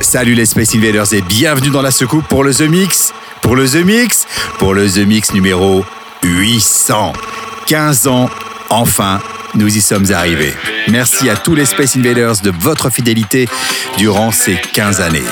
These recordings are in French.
Salut les Space Invaders et bienvenue dans la secoupe pour le The Mix. Pour le The Mix, pour le The Mix numéro 800. 15 ans, enfin, nous y sommes arrivés. Merci à tous les Space Invaders de votre fidélité durant ces 15 années.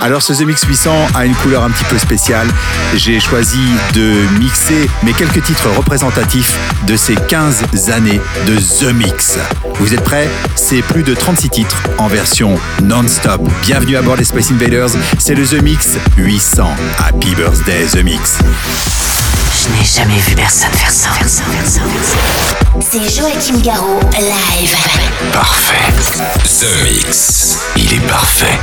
Alors ce The Mix 800 a une couleur un petit peu spéciale. J'ai choisi de mixer mes quelques titres représentatifs de ces 15 années de The Mix. Vous êtes prêts? C'est plus de 36 titres en version non-stop. Bienvenue à bord des Space Invaders, c'est le The Mix 800. Happy Birthday The Mix. Je n'ai jamais vu personne faire ça. Faire ça, faire ça, faire ça. C'est Joachim Garraud, live. Parfait. The Mix. Il est parfait.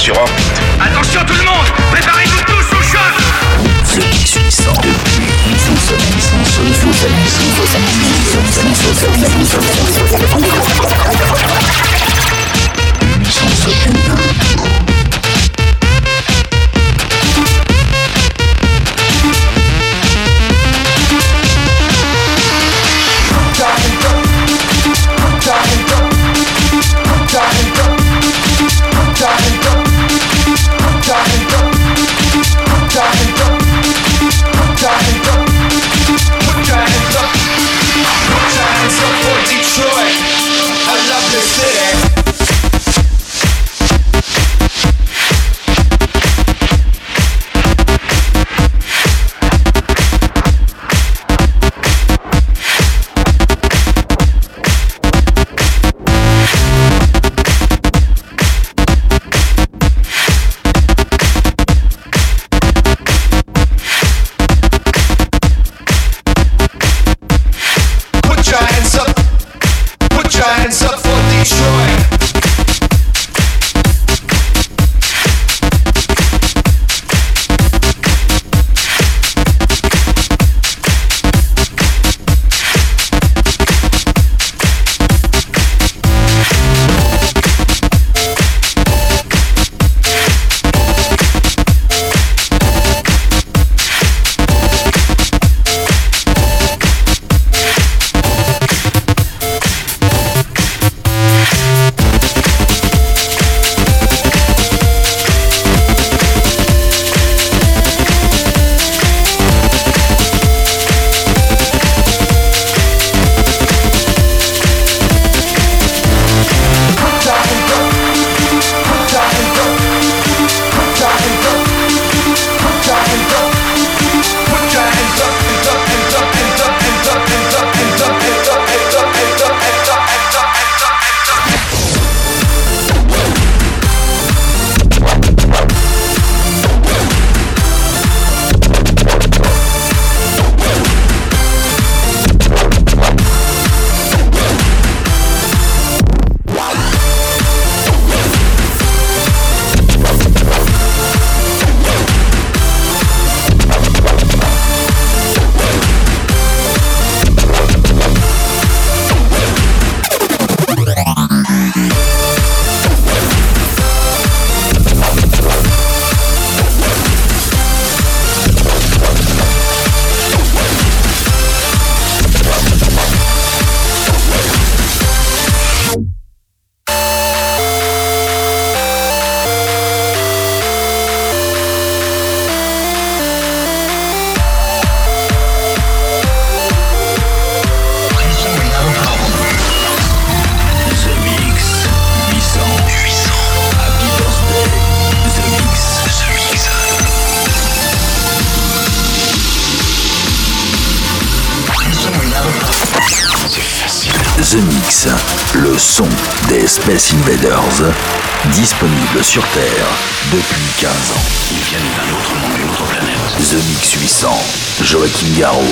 sur Orc Space Invaders, disponible sur Terre depuis 15 ans. Ils viennent d'un autre monde, d'une autre planète. The Mix 800, Joachim Garraud.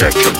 check your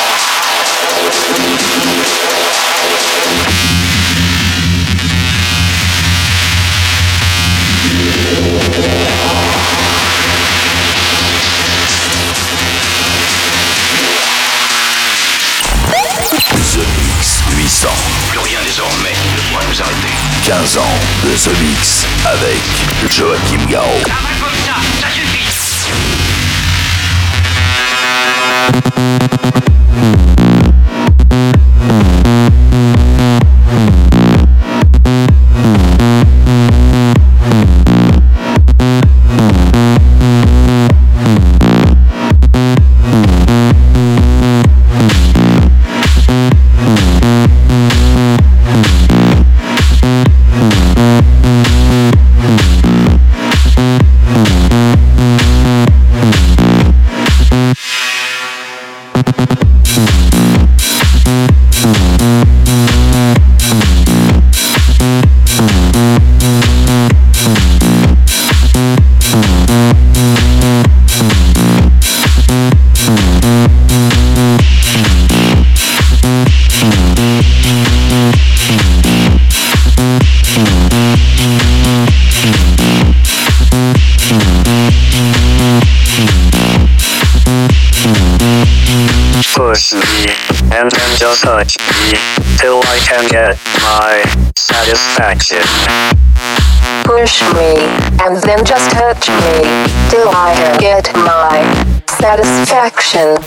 The Mix avec Joachim Garraud. satisfaction. Push me, and then just touch me, till I get my satisfaction.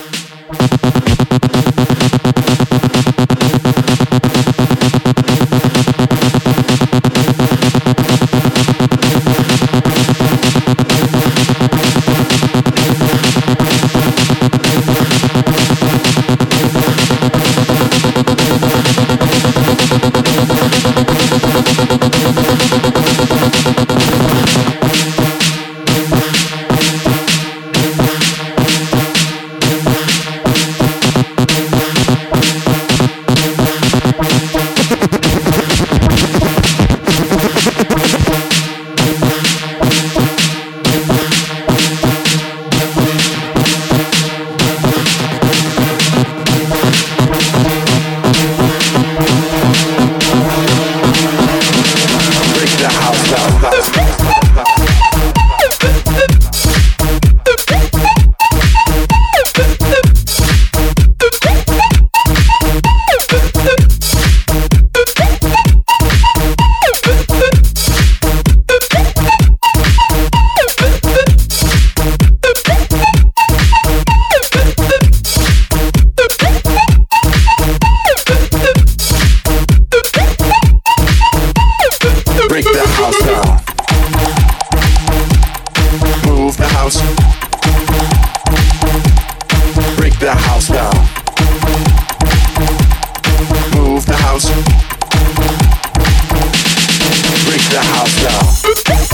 house now.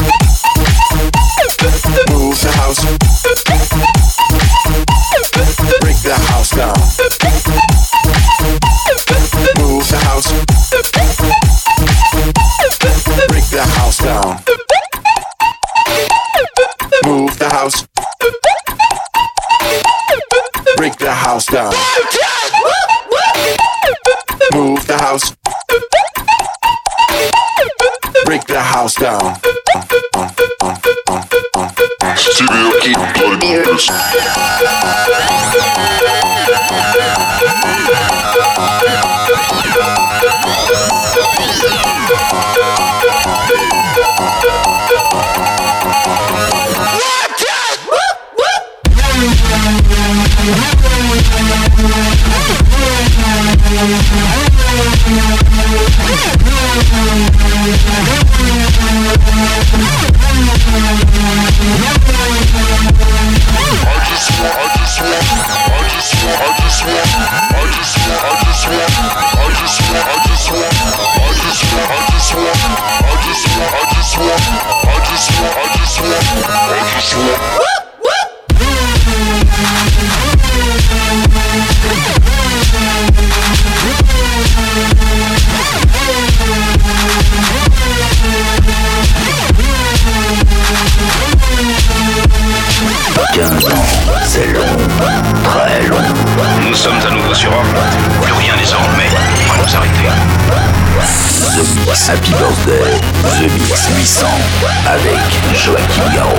Happy Birthday, The Mix 800, avec Joachim Garraud.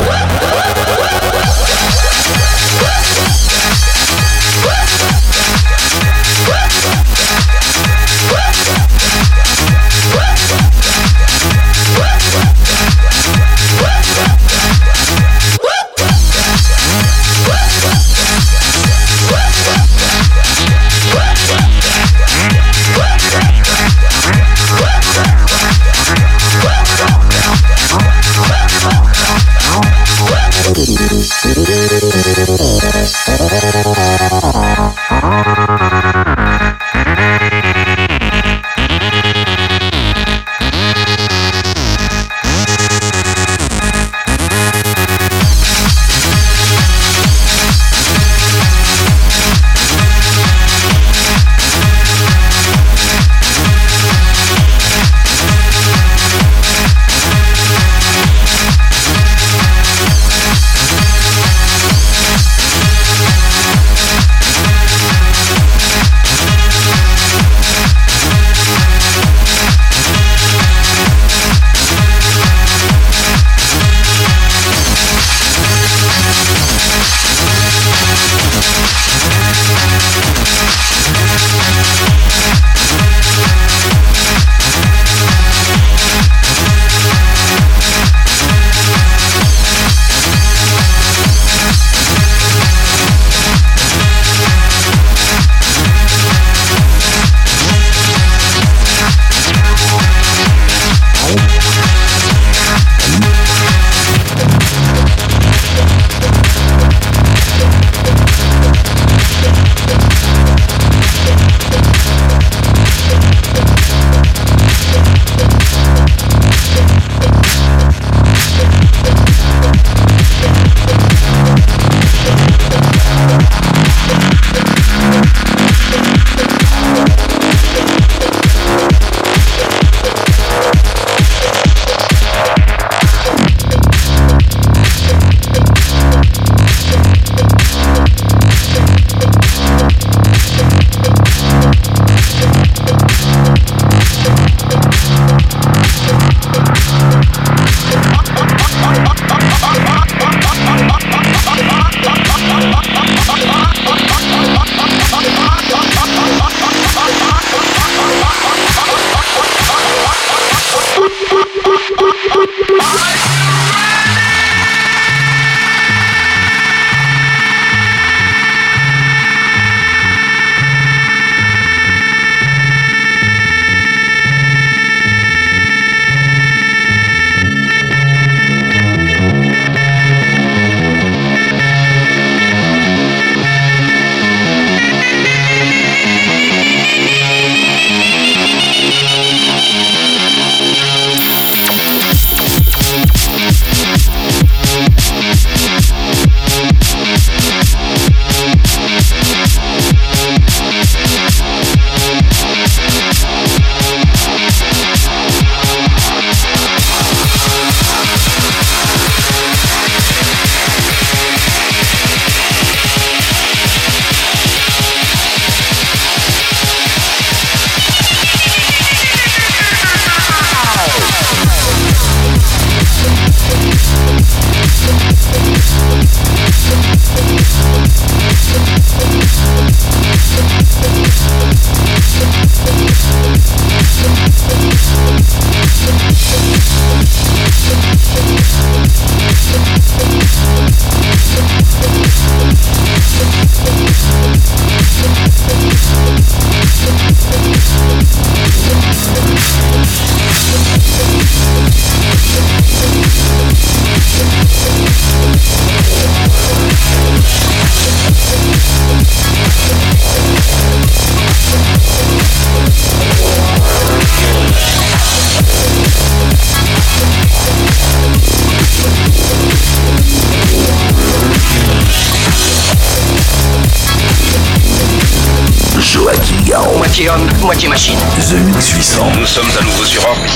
sommes à nouveau sur Orbe.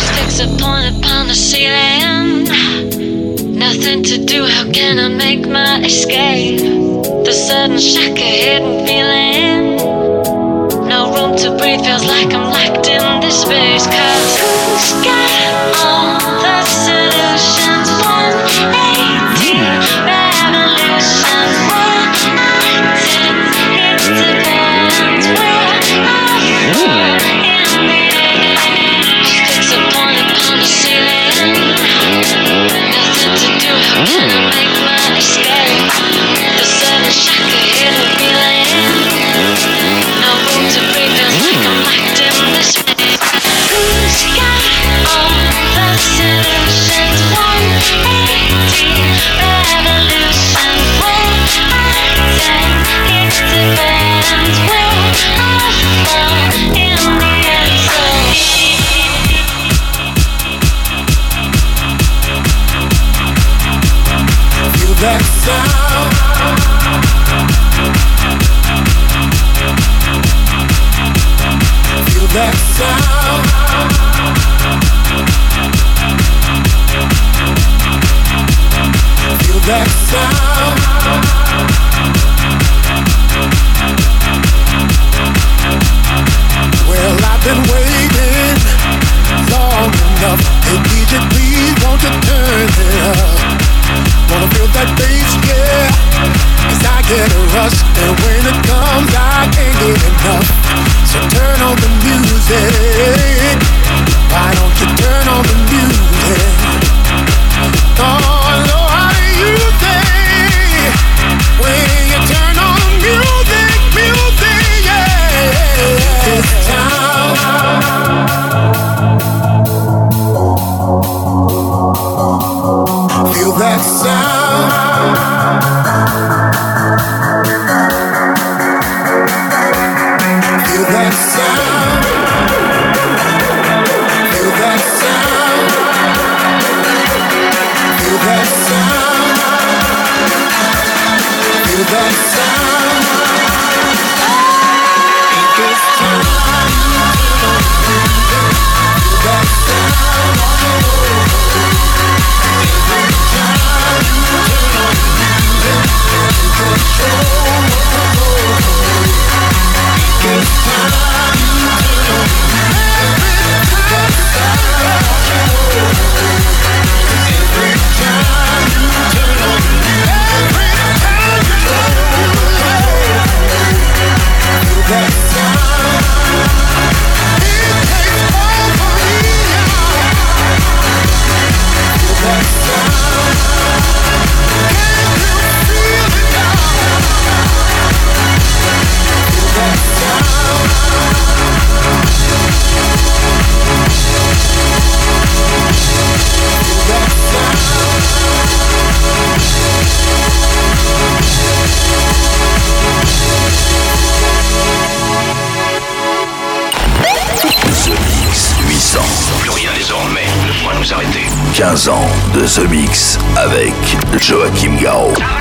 The Mix avec Joachim Garraud.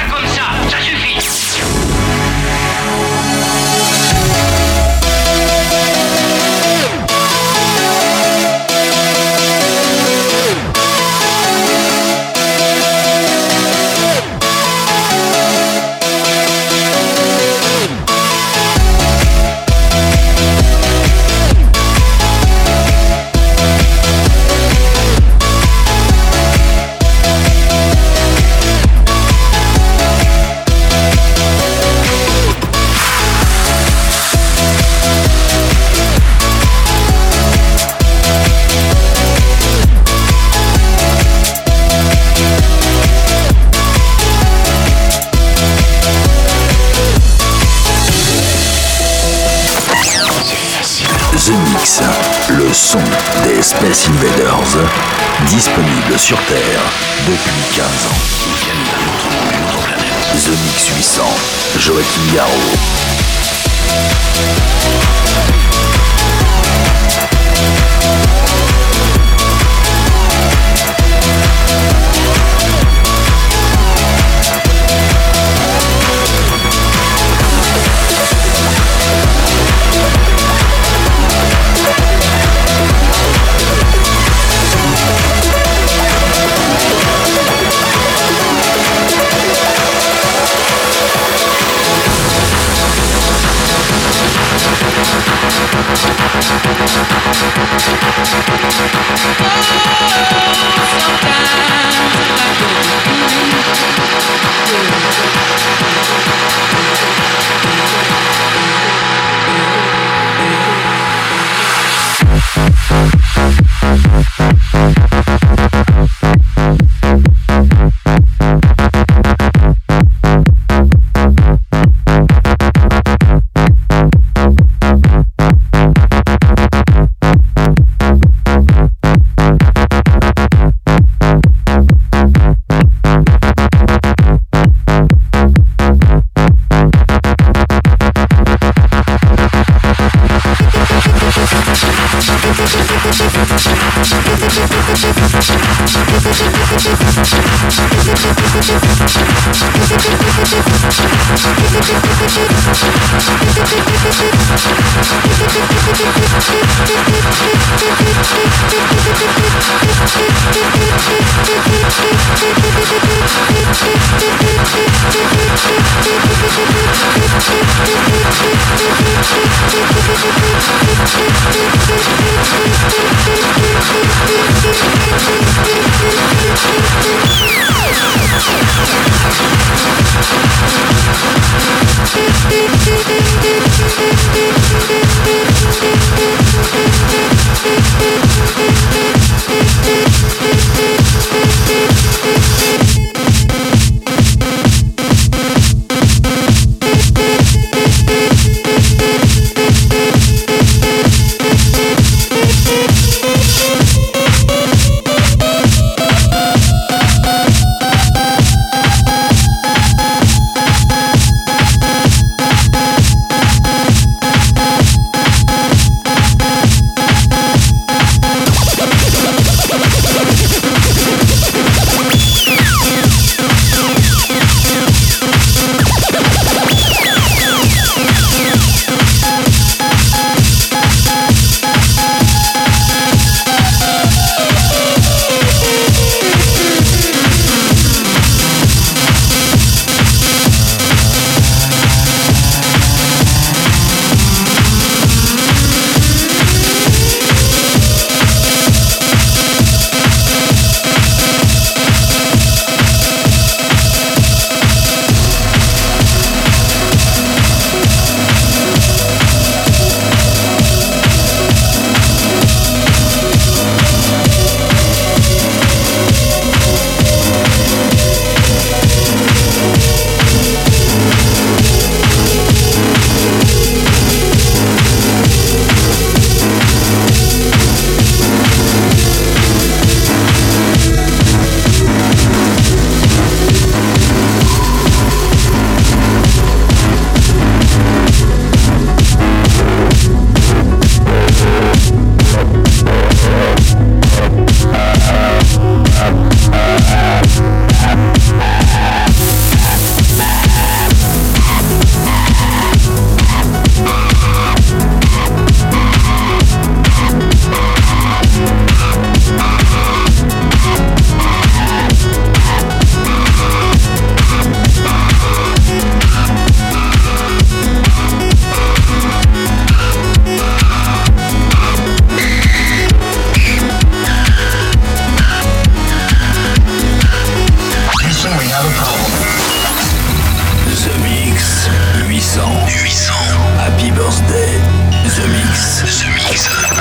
Disponible sur Terre depuis 15 ans. Ils. The Mix 800, Joachim Garraud. mix. The mix.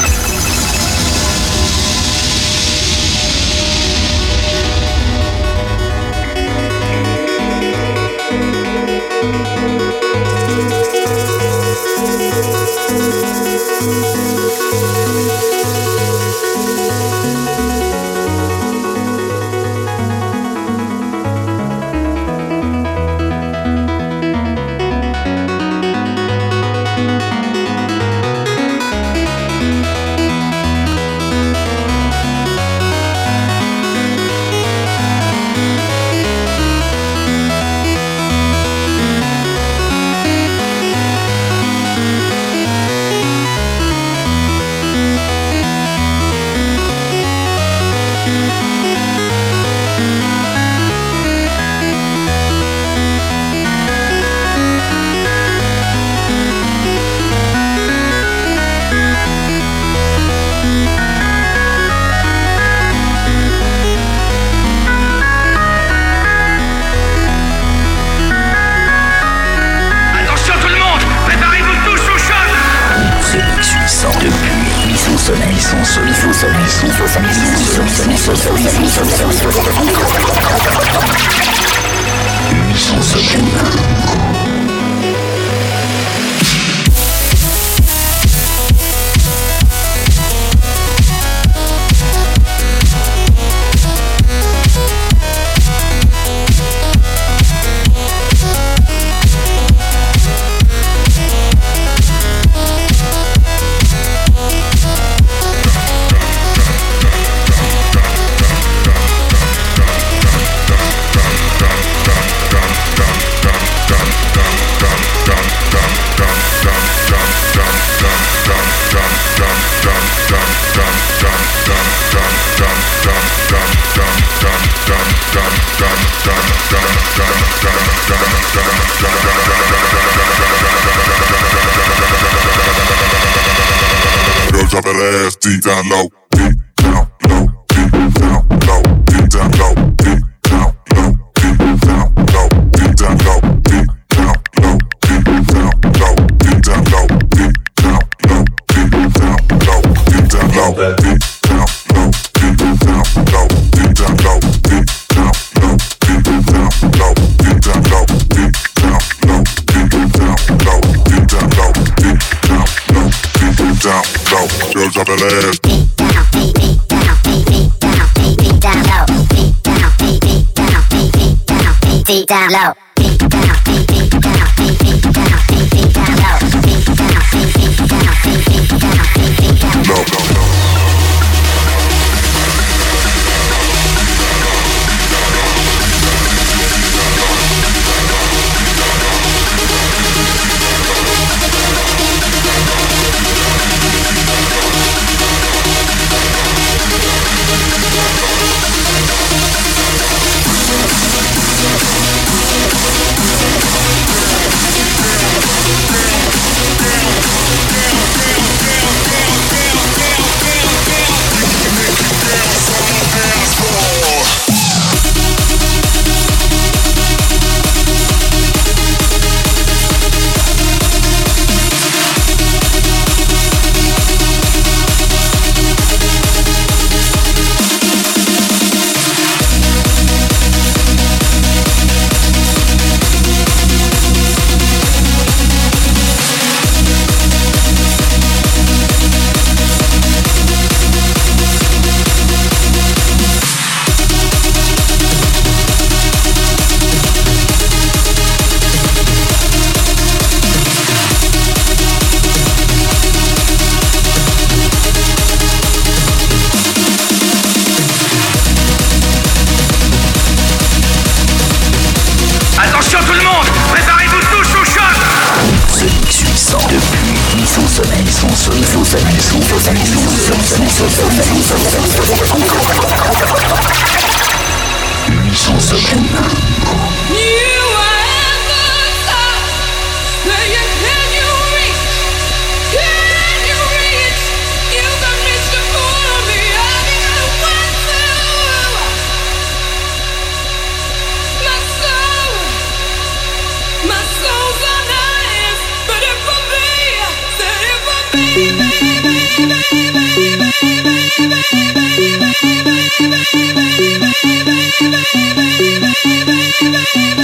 baby, baby.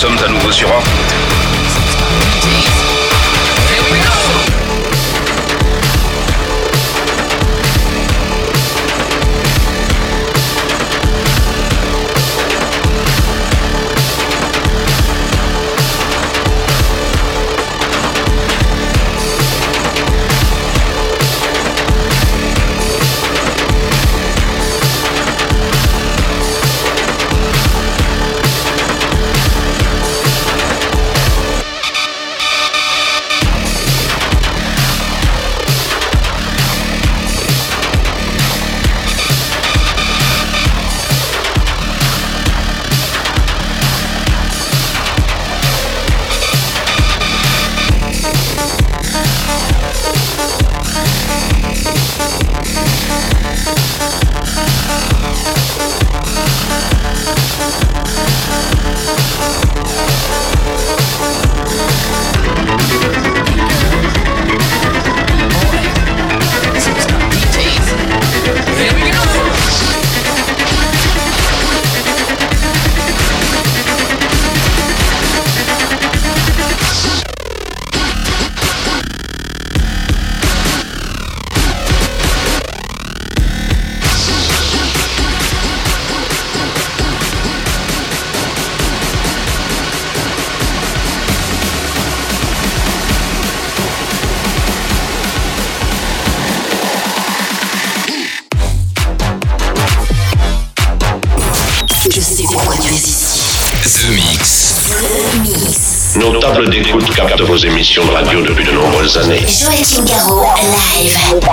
systems and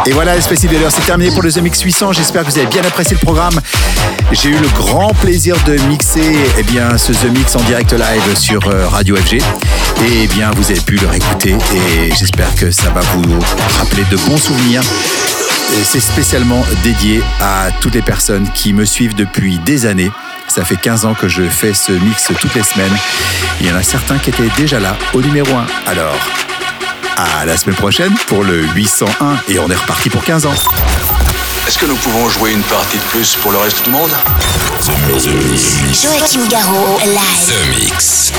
Et voilà, Space Invaders, c'est terminé pour le The Mix 800. J'espère que vous avez bien apprécié le programme. J'ai eu le grand plaisir de mixer eh bien, ce The Mix en direct live sur euh, Radio FG. Et eh bien, vous avez pu le réécouter et j'espère que ça va vous rappeler de bons souvenirs. C'est spécialement dédié à toutes les personnes qui me suivent depuis des années. Ça fait 15 ans que je fais ce mix toutes les semaines. Il y en a certains qui étaient déjà là au numéro 1. Alors, à la semaine prochaine pour le 801 et on est reparti pour 15 ans. Est-ce que nous pouvons jouer une partie de plus pour le reste du monde? Joachim Garraud, live. The Mix.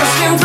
asking